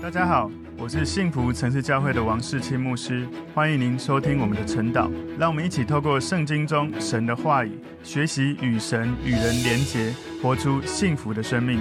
大家好，我是幸福城市教会的王世清牧师，欢迎您收听我们的晨祷。让我们一起透过圣经中神的话语，学习与神与人连结，活出幸福的生命。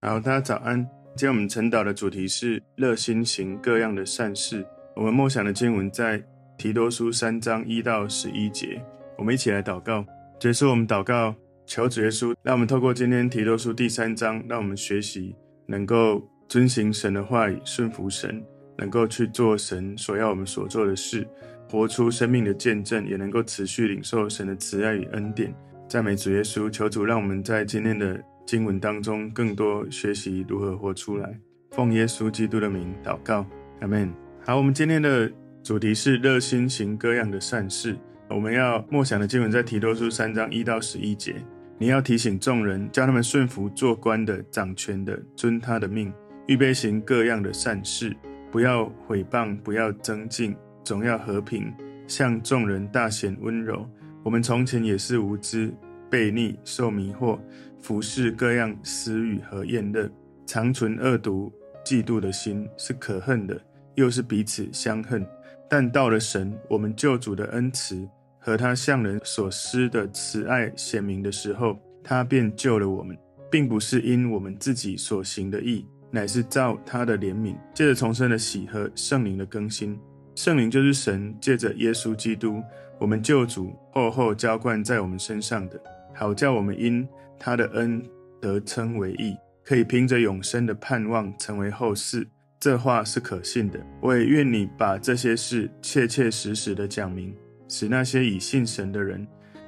好，大家早安。今天我们晨祷的主题是热心行各样的善事。我们默想的经文在提多书三章一到十一节。我们一起来祷告。结束我们祷告，求主耶稣，让我们透过今天提多书第三章，让我们学习能够遵行神的话语，顺服神，能够去做神所要我们所做的事，活出生命的见证，也能够持续领受神的慈爱与恩典。赞美主耶稣，求主让我们在今天的经文当中更多学习如何活出来。奉耶稣基督的名祷告，阿门。好，我们今天的主题是热心行各样的善事。我们要默想的经文在提多书三章一到十一节。你要提醒众人，叫他们顺服做官的、掌权的，遵他的命，预备行各样的善事，不要毁谤，不要增进，总要和平，向众人大显温柔。我们从前也是无知、悖逆、受迷惑，服事各样私欲和宴乐，常存恶毒、嫉妒的心，是可恨的，又是彼此相恨。但到了神，我们救主的恩慈。和他向人所施的慈爱显明的时候，他便救了我们，并不是因我们自己所行的义，乃是照他的怜悯，借着重生的喜和圣灵的更新。圣灵就是神借着耶稣基督，我们救主厚厚浇灌在我们身上的，好叫我们因他的恩得称为义，可以凭着永生的盼望成为后世。这话是可信的。我也愿你把这些事切切实实的讲明。使那些以信神的人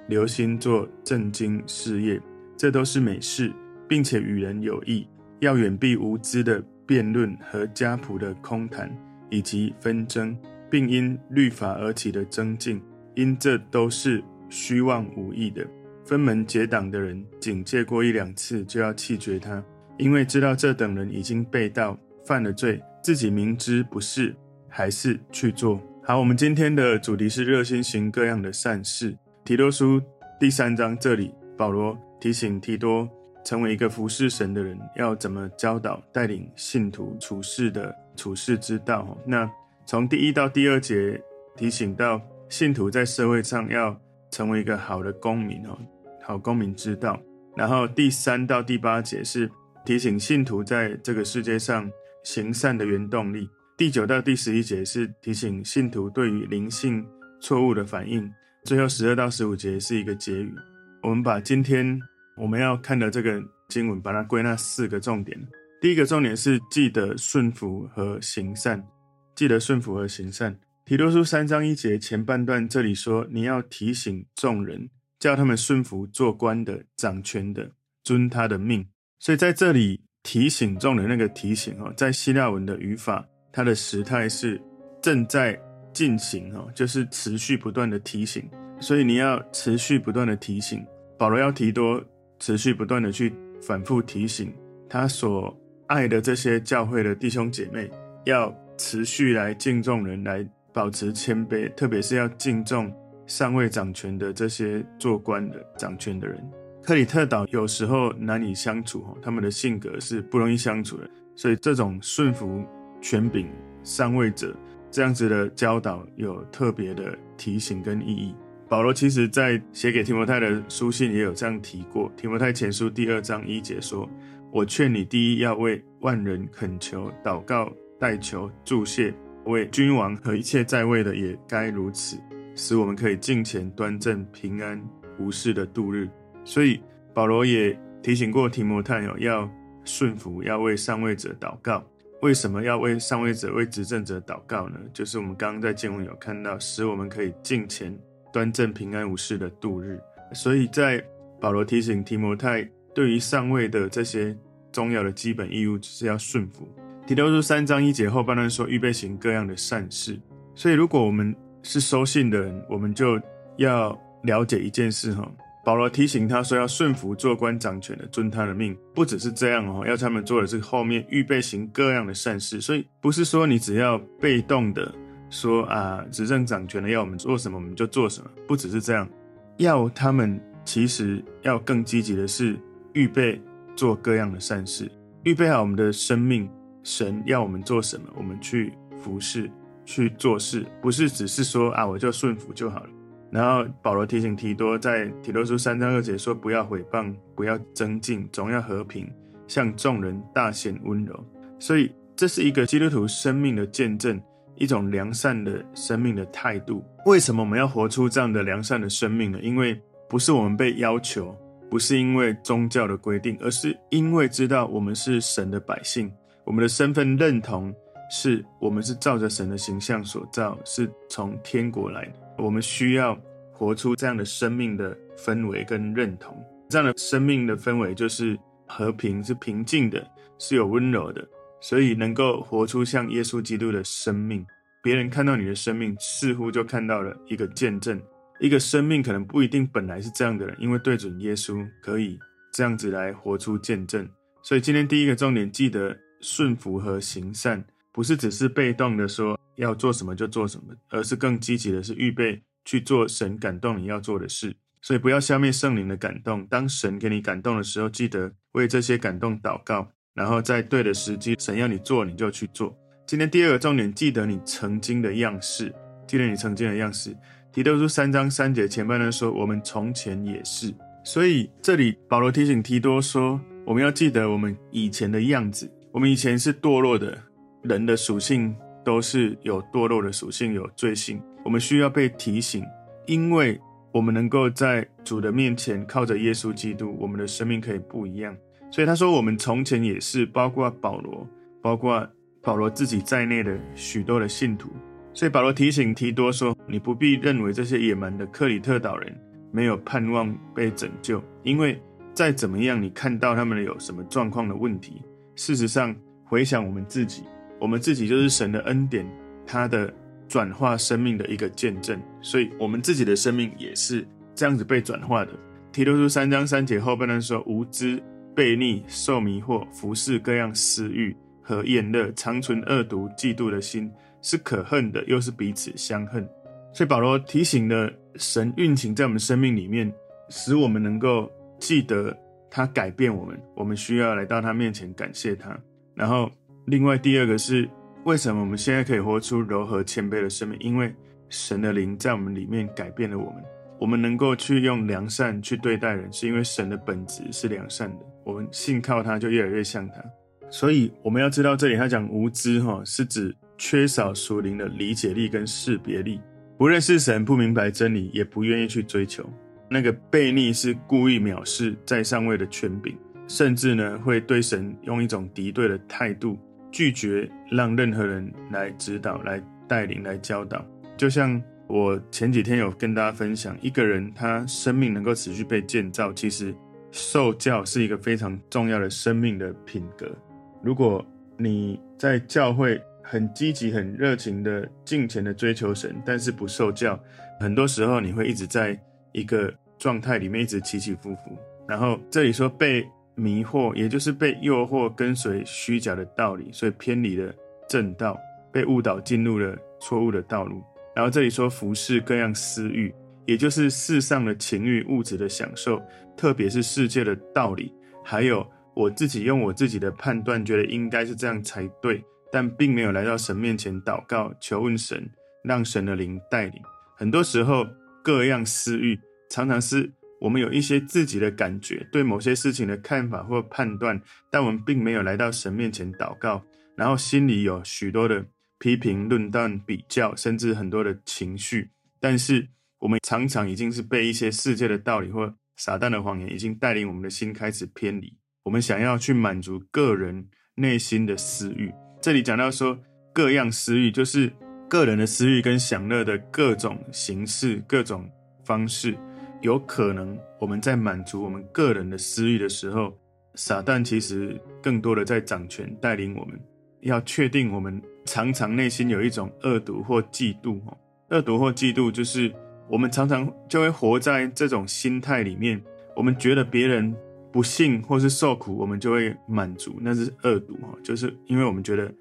留心做正经事业，这都是美事，并且与人有益。要远避无知的辩论和家谱的空谈，以及纷争，并因律法而起的争竞，因这都是虚妄无益的。分门结党的人，警戒过一两次就要弃绝他，因为知道这等人已经背道犯了罪，自己明知不是，还是去做。好，我们今天的主题是热心行各样的善事。提多书第三章这里，保罗提醒提多，成为一个服侍神的人，要怎么教导带领信徒处事的处事之道。那从第一到第二节提醒到信徒在社会上要成为一个好的公民哦，好公民之道。然后第三到第八节是提醒信徒在这个世界上行善的原动力。第九到第十一节是提醒信徒对于灵性错误的反应，最后十二到十五节是一个结语。我们把今天我们要看的这个经文，把它归纳四个重点。第一个重点是记得顺服和行善，记得顺服和行善。提多书三章一节前半段这里说，你要提醒众人，叫他们顺服做官的、掌权的，遵他的命。所以在这里提醒众人那个提醒哦，在希腊文的语法。它的时态是正在进行哦，就是持续不断的提醒，所以你要持续不断的提醒。保罗要提多持续不断的去反复提醒他所爱的这些教会的弟兄姐妹，要持续来敬重人，来保持谦卑，特别是要敬重上位掌权的这些做官的掌权的人。克里特岛有时候难以相处哦，他们的性格是不容易相处的，所以这种顺服。权柄上位者这样子的教导有特别的提醒跟意义。保罗其实在写给提摩太的书信也有这样提过。提摩太前书第二章一节说：“我劝你第一要为万人恳求、祷告、代求、祝谢，为君王和一切在位的也该如此，使我们可以敬虔端正、平安无事的度日。”所以保罗也提醒过提摩太哦，要顺服，要为上位者祷告。为什么要为上位者、为执政者祷告呢？就是我们刚刚在经文有看到，使我们可以敬虔、端正、平安无事的度日。所以在保罗提醒提摩太，对于上位的这些重要的基本义务，就是要顺服。提多书三章一节后半段说，预备行各样的善事。所以如果我们是收信的人，我们就要了解一件事哈。保罗提醒他说：“要顺服做官掌权的，遵他的命。不只是这样哦，要他们做的是后面预备行各样的善事。所以不是说你只要被动的说啊，执政掌权的要我们做什么我们就做什么。不只是这样，要他们其实要更积极的是预备做各样的善事，预备好我们的生命，神要我们做什么，我们去服侍、去做事，不是只是说啊，我就顺服就好了。然后保罗提醒提多，在提多书三章二节说：“不要毁谤，不要争竞，总要和平，向众人大显温柔。”所以这是一个基督徒生命的见证，一种良善的生命的态度。为什么我们要活出这样的良善的生命呢？因为不是我们被要求，不是因为宗教的规定，而是因为知道我们是神的百姓，我们的身份认同是我们是照着神的形象所造，是从天国来的。我们需要活出这样的生命的氛围跟认同，这样的生命的氛围就是和平，是平静的，是有温柔的，所以能够活出像耶稣基督的生命，别人看到你的生命，似乎就看到了一个见证。一个生命可能不一定本来是这样的人，因为对准耶稣可以这样子来活出见证。所以今天第一个重点，记得顺服和行善，不是只是被动的说。要做什么就做什么，而是更积极的是预备去做神感动你要做的事。所以不要消灭圣灵的感动。当神给你感动的时候，记得为这些感动祷告，然后在对的时机，神要你做你就去做。今天第二个重点，记得你曾经的样式，记得你曾经的样式。提多书三章三节前半段说，我们从前也是。所以这里保罗提醒提多说，我们要记得我们以前的样子。我们以前是堕落的人的属性。都是有堕落的属性，有罪性。我们需要被提醒，因为我们能够在主的面前靠着耶稣基督，我们的生命可以不一样。所以他说，我们从前也是，包括保罗，包括保罗自己在内的许多的信徒。所以保罗提醒提多说：“你不必认为这些野蛮的克里特岛人没有盼望被拯救，因为再怎么样，你看到他们有什么状况的问题，事实上，回想我们自己。”我们自己就是神的恩典，他的转化生命的一个见证，所以我们自己的生命也是这样子被转化的。提多书三章三节后半段说：无知、悖逆、受迷惑、服侍各样私欲和宴乐，常存恶毒、嫉妒的心，是可恨的，又是彼此相恨。所以保罗提醒了神运行在我们生命里面，使我们能够记得他改变我们，我们需要来到他面前感谢他，然后。另外，第二个是为什么我们现在可以活出柔和谦卑的生命？因为神的灵在我们里面改变了我们，我们能够去用良善去对待人，是因为神的本质是良善的。我们信靠他，就越来越像他。所以我们要知道，这里他讲无知，哈，是指缺少属灵的理解力跟识别力，不认识神，不明白真理，也不愿意去追求。那个悖逆是故意藐视在上位的权柄，甚至呢会对神用一种敌对的态度。拒绝让任何人来指导、来带领、来教导。就像我前几天有跟大家分享，一个人他生命能够持续被建造，其实受教是一个非常重要的生命的品格。如果你在教会很积极、很热情的敬虔的追求神，但是不受教，很多时候你会一直在一个状态里面一直起起伏伏。然后这里说被。迷惑，也就是被诱惑跟随虚假的道理，所以偏离了正道，被误导进入了错误的道路。然后这里说服侍各样私欲，也就是世上的情欲、物质的享受，特别是世界的道理，还有我自己用我自己的判断觉得应该是这样才对，但并没有来到神面前祷告求问神，让神的灵带领。很多时候，各样私欲常常是。我们有一些自己的感觉，对某些事情的看法或判断，但我们并没有来到神面前祷告，然后心里有许多的批评、论断、比较，甚至很多的情绪。但是我们常常已经是被一些世界的道理或撒旦的谎言，已经带领我们的心开始偏离。我们想要去满足个人内心的私欲。这里讲到说，各样私欲就是个人的私欲跟享乐的各种形式、各种方式。有可能我们在满足我们个人的私欲的时候，撒旦其实更多的在掌权带领我们。要确定我们常常内心有一种恶毒或嫉妒哦，恶毒或嫉妒就是我们常常就会活在这种心态里面。我们觉得别人不幸或是受苦，我们就会满足，那是恶毒哦，就是因为我们觉得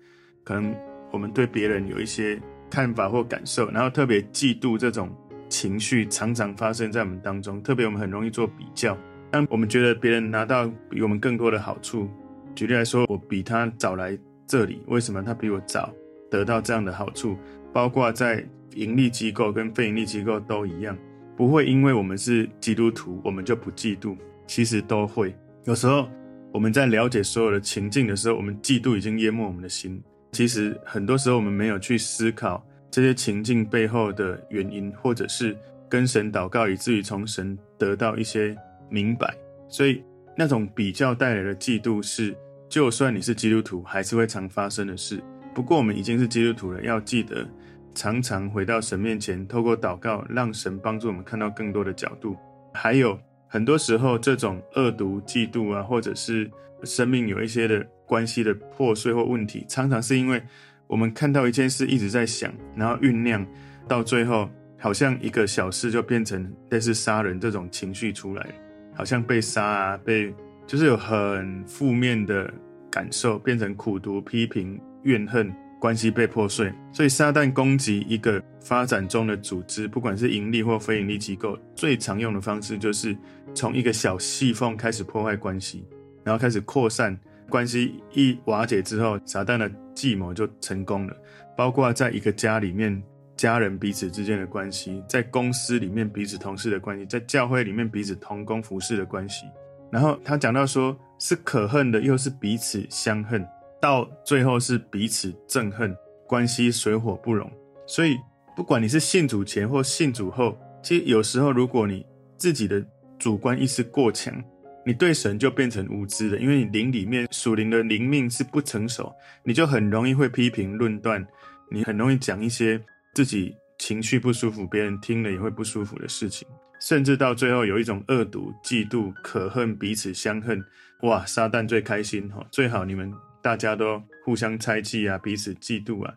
可能我们对别人有一些看法或感受，然后特别嫉妒这种。情绪常常发生在我们当中，特别我们很容易做比较。当我们觉得别人拿到比我们更多的好处，举例来说，我比他早来这里，为什么他比我早得到这样的好处？包括在盈利机构跟非盈利机构都一样，不会因为我们是基督徒，我们就不嫉妒。其实都会。有时候我们在了解所有的情境的时候，我们嫉妒已经淹没我们的心。其实很多时候我们没有去思考这些情境背后的原因，或者是跟神祷告，以至于从神得到一些明白。所以那种比较带来的嫉妒是，就算你是基督徒，还是会常发生的事。不过我们已经是基督徒了，要记得常常回到神面前，透过祷告，让神帮助我们看到更多的角度。还有很多时候，这种恶毒、嫉妒啊，或者是生命有一些的关系的破碎或问题，常常是因为我们看到一件事一直在想，然后酝酿，到最后好像一个小事就变成类似杀人这种情绪出来，好像被杀啊，被就是有很负面的感受，变成苦读、批评。怨恨关系被破碎，所以撒旦攻击一个发展中的组织，不管是盈利或非盈利机构，最常用的方式就是从一个小细缝开始破坏关系，然后开始扩散。关系一瓦解之后，撒旦的计谋就成功了。包括在一个家里面，家人彼此之间的关系；在公司里面，彼此同事的关系；在教会里面，彼此同工服侍的关系。然后他讲到说，是可恨的，又是彼此相恨。到最后是彼此憎恨，关系水火不容。所以，不管你是信主前或信主后，其实有时候如果你自己的主观意识过强，你对神就变成无知的，因为你灵里面属灵的灵命是不成熟，你就很容易会批评论断，你很容易讲一些自己情绪不舒服、别人听了也会不舒服的事情，甚至到最后有一种恶毒、嫉妒、可恨、彼此相恨。哇，撒旦最开心哈，最好你们。大家都互相猜忌啊，彼此嫉妒啊，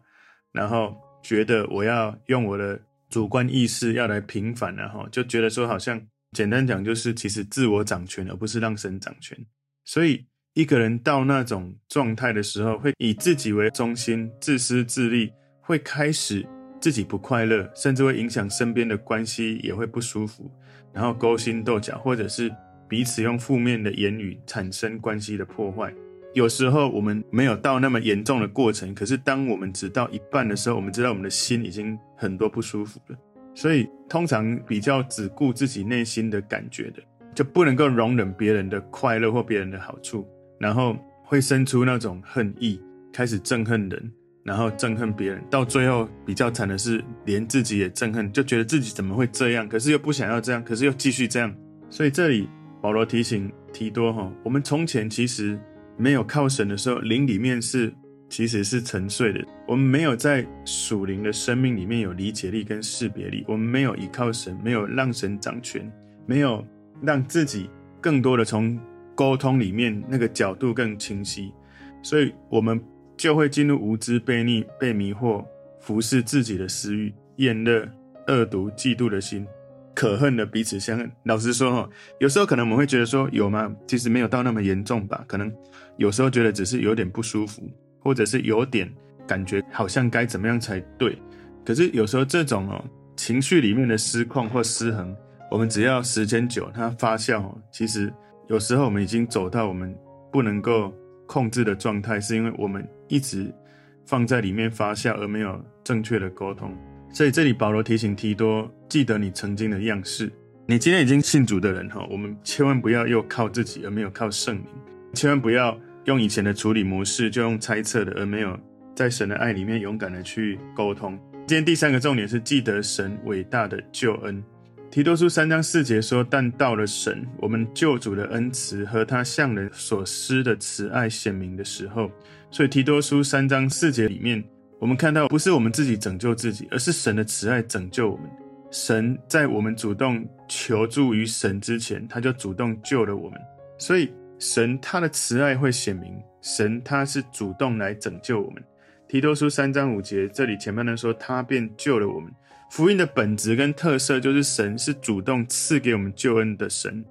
然后觉得我要用我的主观意识要来平反啊，哈，就觉得说好像简单讲就是其实自我掌权，而不是让神掌权。所以一个人到那种状态的时候，会以自己为中心，自私自利，会开始自己不快乐，甚至会影响身边的关系，也会不舒服，然后勾心斗角，或者是彼此用负面的言语产生关系的破坏。有时候我们没有到那么严重的过程，可是当我们只到一半的时候，我们知道我们的心已经很多不舒服了。所以通常比较只顾自己内心的感觉的，就不能够容忍别人的快乐或别人的好处，然后会生出那种恨意，开始憎恨人，然后憎恨别人，到最后比较惨的是连自己也憎恨，就觉得自己怎么会这样，可是又不想要这样，可是又继续这样。所以这里保罗提醒提多哈，我们从前其实。没有靠神的时候，灵里面是其实是沉睡的。我们没有在属灵的生命里面有理解力跟识别力，我们没有依靠神，没有让神掌权，没有让自己更多的从沟通里面那个角度更清晰，所以我们就会进入无知、被逆、被迷惑，服侍自己的私欲、厌乐、恶毒、嫉妒的心。可恨的彼此相恨。老实说哈，有时候可能我们会觉得说有吗？其实没有到那么严重吧。可能有时候觉得只是有点不舒服，或者是有点感觉好像该怎么样才对。可是有时候这种哦情绪里面的失控或失衡，我们只要时间久，它发酵，其实有时候我们已经走到我们不能够控制的状态，是因为我们一直放在里面发酵，而没有正确的沟通。所以这里保罗提醒提多，记得你曾经的样式。你今天已经信主的人哈，我们千万不要又靠自己而没有靠圣灵，千万不要用以前的处理模式，就用猜测的，而没有在神的爱里面勇敢的去沟通。今天第三个重点是记得神伟大的救恩。提多书三章四节说：“但到了神，我们救主的恩慈和他向人所施的慈爱显明的时候。”所以提多书三章四节里面。我们看到，不是我们自己拯救自己，而是神的慈爱拯救我们。神在我们主动求助于神之前，他就主动救了我们。所以，神他的慈爱会显明，神他是主动来拯救我们。提多书三章五节，这里前半段说，他便救了我们。福音的本质跟特色就是神是主动赐给我们救恩的神。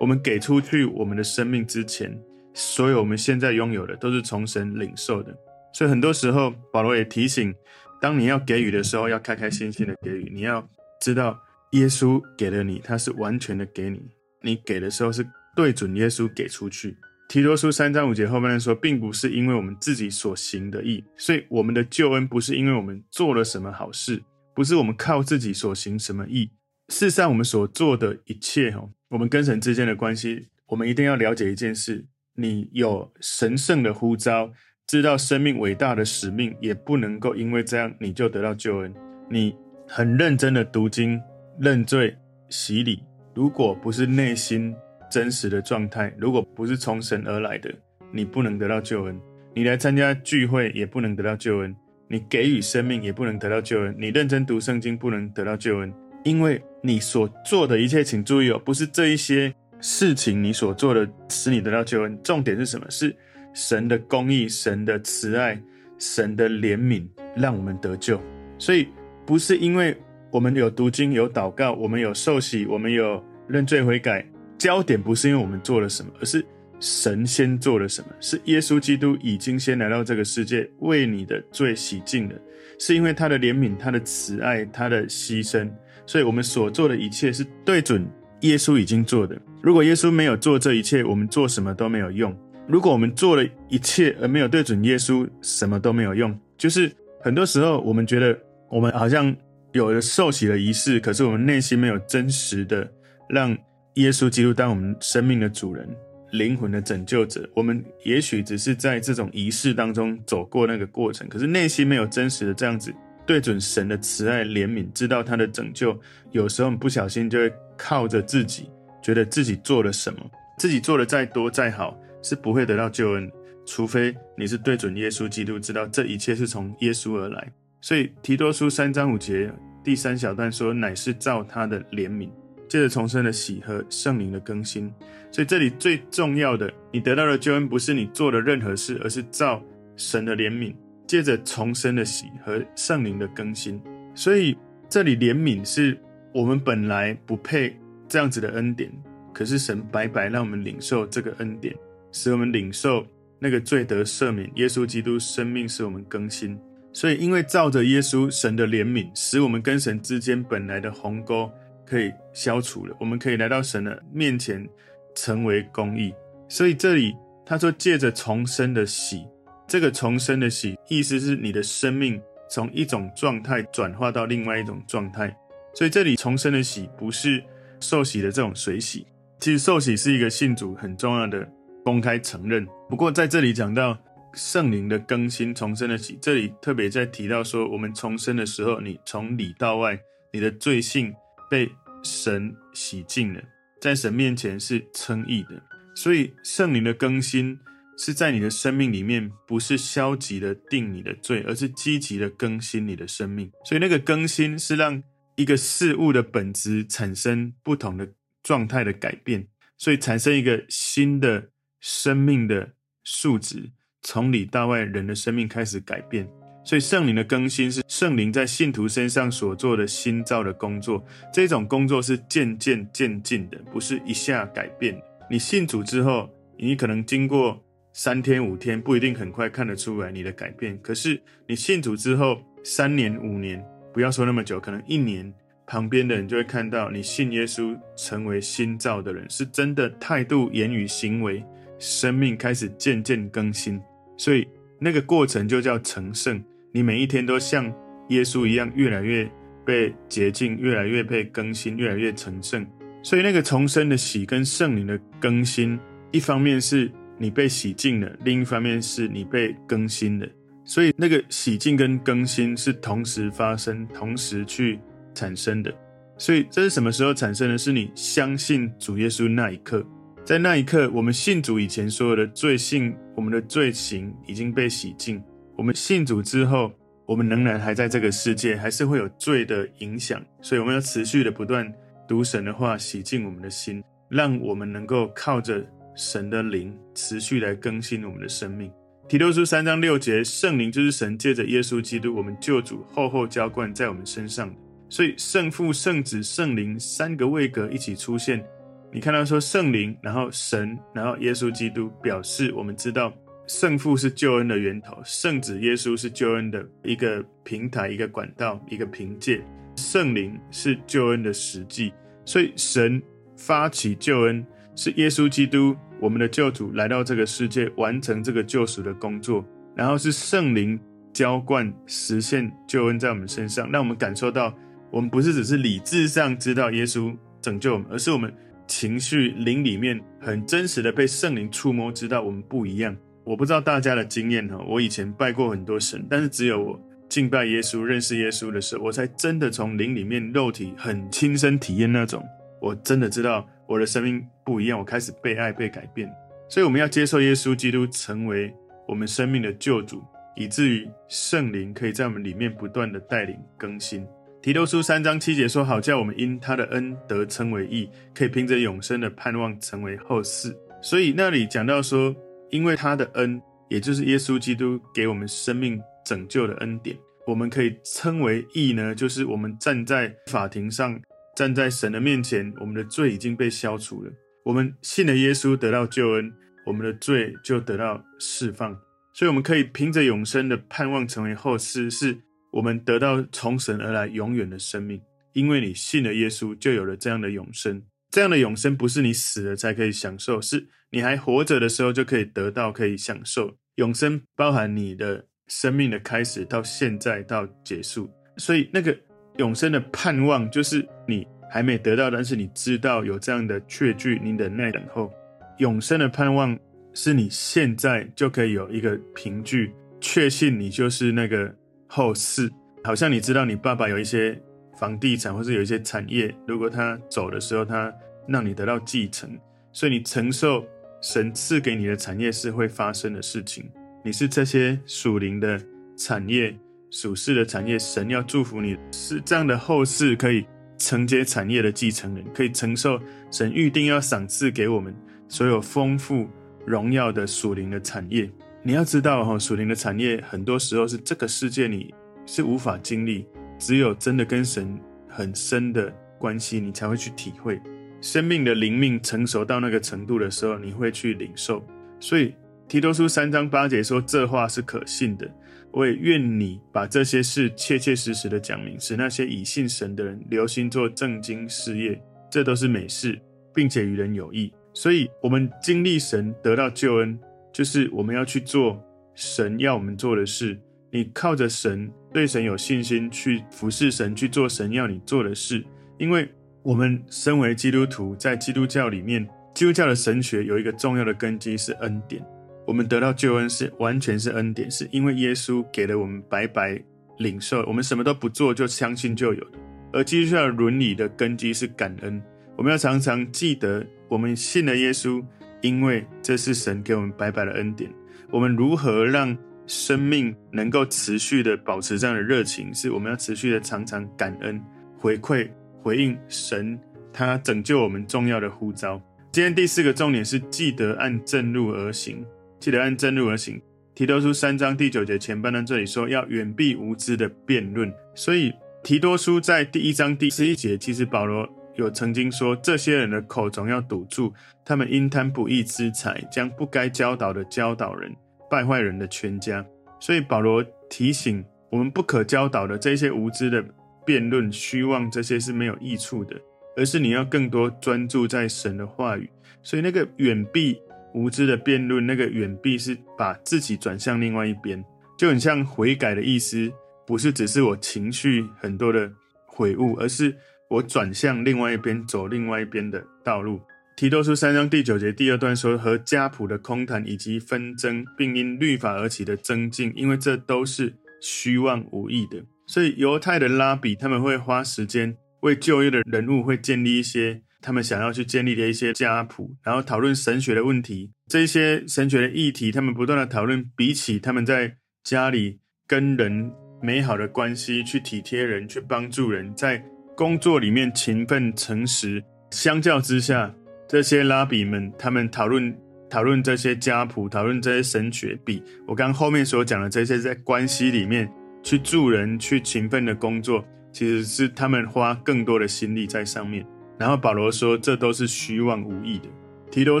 我们给出去我们的生命之前，所有我们现在拥有的都是从神领受的。所以很多时候，保罗也提醒，当你要给予的时候，要开开心心的给予。你要知道，耶稣给了你，他是完全的给你。你给的时候是对准耶稣给出去，提多书三章五节后半段说，并不是因为我们自己所行的义，所以我们的救恩不是因为我们做了什么好事，不是我们靠自己所行什么义。事实上，我们所做的一切，哈，我们跟神之间的关系，我们一定要了解一件事：你有神圣的呼召，知道生命伟大的使命，也不能够因为这样你就得到救恩。你很认真的读经、认罪、洗礼，如果不是内心真实的状态，如果不是从神而来的，你不能得到救恩。你来参加聚会也不能得到救恩，你给予生命也不能得到救恩，你认真读圣经不能得到救恩。因为你所做的一切，请注意哦，不是这一些事情你所做的使你得到救恩。重点是什么？是神的公义、神的慈爱、神的怜悯，让我们得救。所以不是因为我们有读经、有祷告、我们有受洗、我们有认罪悔改。焦点不是因为我们做了什么，而是神先做了什么。是耶稣基督已经先来到这个世界，为你的罪洗净了。是因为他的怜悯、他的慈爱、他的牺牲。所以，我们所做的一切是对准耶稣已经做的。如果耶稣没有做这一切，我们做什么都没有用。如果我们做了一切而没有对准耶稣，什么都没有用。就是很多时候，我们觉得我们好像有了受洗的仪式，可是我们内心没有真实的让耶稣基督当我们生命的主人、灵魂的拯救者。我们也许只是在这种仪式当中走过那个过程，可是内心没有真实的这样子。对准神的慈爱怜悯，知道他的拯救，有时候不小心就会靠着自己，觉得自己做了什么，自己做的再多再好，是不会得到救恩，除非你是对准耶稣基督，知道这一切是从耶稣而来。所以提多书三章五节第三小段说，乃是照他的怜悯，借着重生的喜和圣灵的更新。所以这里最重要的，你得到的救恩不是你做的任何事，而是照神的怜悯。借着重生的喜和圣灵的更新，所以这里怜悯是我们本来不配这样子的恩典，可是神白白让我们领受这个恩典，使我们领受那个罪得赦免。耶稣基督生命使我们更新，所以因为照着耶稣神的怜悯，使我们跟神之间本来的鸿沟可以消除了，我们可以来到神的面前成为公义。所以这里他说借着重生的洗。这个重生的洗，意思是你的生命从一种状态转化到另外一种状态。所以这里重生的洗不是受洗的这种水洗，其实受洗是一个信主很重要的公开承认。不过在这里讲到圣灵的更新、重生的洗，这里特别在提到说，我们重生的时候，你从里到外，你的罪性被神洗净了，在神面前是称义的。所以圣灵的更新。是在你的生命里面，不是消极的定你的罪，而是积极的更新你的生命。所以那个更新是让一个事物的本质产生不同的状态的改变，所以产生一个新的生命的数值，从里到外，人的生命开始改变。所以圣灵的更新是圣灵在信徒身上所做的新造的工作，这种工作是渐渐渐进的，不是一下改变。你信主之后，你可能经过。三天五天不一定很快看得出来你的改变，可是你信主之后三年五年，不要说那么久，可能一年，旁边的人就会看到你信耶稣成为新造的人，是真的态度、言语、行为、生命开始渐渐更新，所以那个过程就叫成圣。你每一天都像耶稣一样，越来越被洁净，越来越被更新，越来越成圣。所以那个重生的喜跟圣灵的更新，一方面是。你被洗净了，另一方面是你被更新了，所以那个洗净跟更新是同时发生、同时去产生的。所以这是什么时候产生的？是你相信主耶稣那一刻，在那一刻，我们信主以前所有的罪性、我们的罪行已经被洗净。我们信主之后，我们仍然还在这个世界，还是会有罪的影响，所以我们要持续的不断读神的话，洗净我们的心，让我们能够靠着。神的灵持续来更新我们的生命。提多书三章六节，圣灵就是神借着耶稣基督，我们救主厚厚浇灌在我们身上。所以圣父、圣子、圣灵三个位格一起出现。你看到说圣灵，然后神，然后耶稣基督，表示我们知道圣父是救恩的源头，圣子耶稣是救恩的一个平台、一个管道、一个凭借，圣灵是救恩的实际。所以神发起救恩。是耶稣基督我们的救主来到这个世界，完成这个救赎的工作，然后是圣灵浇灌实现救恩在我们身上，让我们感受到，我们不是只是理智上知道耶稣拯救我们，而是我们情绪灵里面很真实的被圣灵触摸，知道我们不一样。我不知道大家的经验哈，我以前拜过很多神，但是只有我敬拜耶稣、认识耶稣的时候，我才真的从灵里面肉体很亲身体验那种，我真的知道我的生命不一样，我开始被爱、被改变。所以我们要接受耶稣基督成为我们生命的救主，以至于圣灵可以在我们里面不断的带领更新。提多书三章七节说：“好叫我们因他的恩得称为义，可以凭着永生的盼望成为后嗣。”所以那里讲到说。因为他的恩，也就是耶稣基督给我们生命拯救的恩典，我们可以称为义呢，就是我们站在法庭上，站在神的面前，我们的罪已经被消除了。我们信了耶稣，得到救恩，我们的罪就得到释放。所以，我们可以凭着永生的盼望成为后世，是我们得到从神而来永远的生命。因为你信了耶稣，就有了这样的永生。这样的永生不是你死了才可以享受，是你还活着的时候就可以得到，可以享受永生，包含你的生命的开始到现在到结束。所以那个永生的盼望，就是你还没得到，但是你知道有这样的确据，你忍耐等候。永生的盼望是你现在就可以有一个凭据，确信你就是那个后世。好像你知道你爸爸有一些。房地产或是有一些产业，如果他走的时候，他让你得到继承，所以你承受神赐给你的产业是会发生的事情。你是这些属灵的产业、属世的产业，神要祝福你，是这样的后世可以承接产业的继承人，可以承受神预定要赏赐给我们所有丰富荣耀的属灵的产业。你要知道哈，属灵的产业很多时候是这个世界你是无法经历。只有真的跟神很深的关系，你才会去体会生命的灵命成熟到那个程度的时候，你会去领受。所以提多书三章八节说：“这话是可信的。”我也愿你把这些事切切实实的讲明，使那些以信神的人留心做正经事业，这都是美事，并且与人有益。所以，我们经历神得到救恩，就是我们要去做神要我们做的事。你靠着神，对神有信心，去服侍神，去做神要你做的事。因为我们身为基督徒，在基督教里面，基督教的神学有一个重要的根基是恩典。我们得到救恩是完全是恩典，是因为耶稣给了我们白白领受，我们什么都不做就相信就有的。而基督教的伦理的根基是感恩，我们要常常记得，我们信了耶稣，因为这是神给我们白白的恩典。我们如何让生命能够持续的保持这样的热情，是我们要持续的常常感恩、回馈、回应神他拯救我们重要的呼召。今天第四个重点是记得按正路而行，记得按正路而行。提多书三章第九节前半段这里说要远避无知的辩论，所以提多书在第一章第十一节，其实保罗有曾经说这些人的口总要堵住，他们因贪不义之财，将不该教导的教导人。败坏人的全家，所以保罗提醒我们不可教导的这些无知的辩论、虚妄，这些是没有益处的，而是你要更多专注在神的话语。所以那个远避无知的辩论，那个远避是把自己转向另外一边，就很像悔改的意思，不是只是我情绪很多的悔悟，而是我转向另外一边，走另外一边的道路。提多书三章第九节第二段说：“和家谱的空谈以及纷争，并因律法而起的增进，因为这都是虚妄无益的。所以犹太的拉比他们会花时间为旧约的人物会建立一些他们想要去建立的一些家谱，然后讨论神学的问题。这些神学的议题，他们不断的讨论，比起他们在家里跟人美好的关系，去体贴人，去帮助人，在工作里面勤奋诚实，相较之下。”这些拉比们，他们讨论讨论这些家谱，讨论这些神学，比我刚后面所讲的这些在关系里面去助人、去勤奋的工作，其实是他们花更多的心力在上面。然后保罗说，这都是虚妄无益的。提多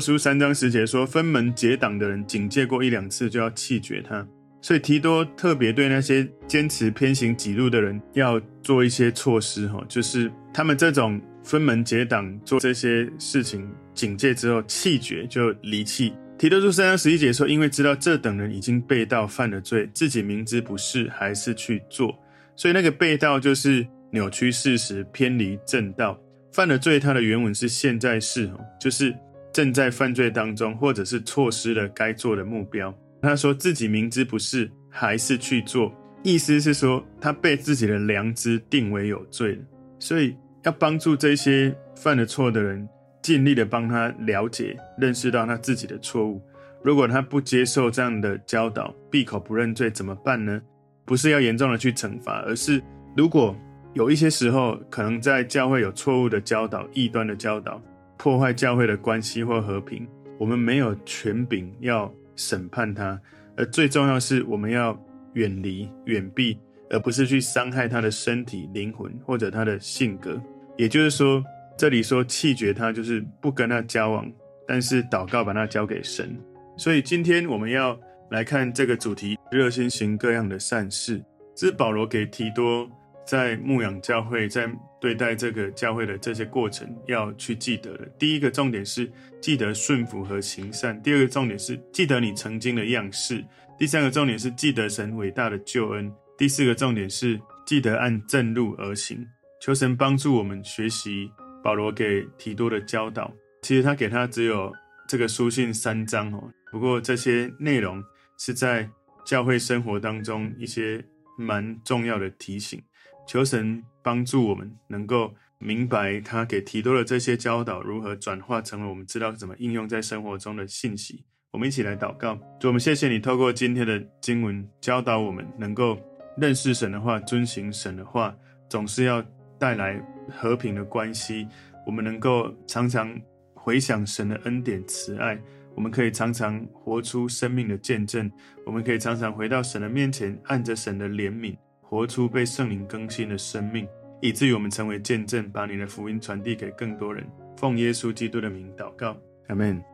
书三章十节说，分门结党的人，警戒过一两次就要弃绝他。所以提多特别对那些坚持偏行己路的人要做一些措施，哈，就是他们这种。分门结党做这些事情，警戒之后弃绝就离弃。提多书三章十一节说：“因为知道这等人已经背道犯了罪，自己明知不是，还是去做。所以那个背道就是扭曲事实、偏离正道。犯了罪，它的原文是现在式，就是正在犯罪当中，或者是错失了该做的目标。他说自己明知不是，还是去做，意思是说他被自己的良知定为有罪了。所以。”要帮助这些犯了错的人，尽力的帮他了解、认识到他自己的错误。如果他不接受这样的教导，闭口不认罪，怎么办呢？不是要严重的去惩罚，而是如果有一些时候，可能在教会有错误的教导、异端的教导，破坏教会的关系或和平，我们没有权柄要审判他，而最重要是我们要远离、远避，而不是去伤害他的身体、灵魂或者他的性格。也就是说，这里说弃绝他，就是不跟他交往，但是祷告把他交给神。所以今天我们要来看这个主题：热心行各样的善事。这是保罗给提多在牧养教会、在对待这个教会的这些过程要去记得的。第一个重点是记得顺服和行善；第二个重点是记得你曾经的样式；第三个重点是记得神伟大的救恩；第四个重点是记得按正路而行。求神帮助我们学习保罗给提多的教导。其实他给他只有这个书信三章哦，不过这些内容是在教会生活当中一些蛮重要的提醒。求神帮助我们能够明白他给提多的这些教导如何转化成为我们知道怎么应用在生活中的信息。我们一起来祷告，主，我们谢谢你透过今天的经文教导我们，能够认识神的话，遵行神的话，总是要。带来和平的关系，我们能够常常回想神的恩典慈爱，我们可以常常活出生命的见证，我们可以常常回到神的面前，按着神的怜悯，活出被圣灵更新的生命，以至于我们成为见证，把你的福音传递给更多人。奉耶稣基督的名祷告，阿门。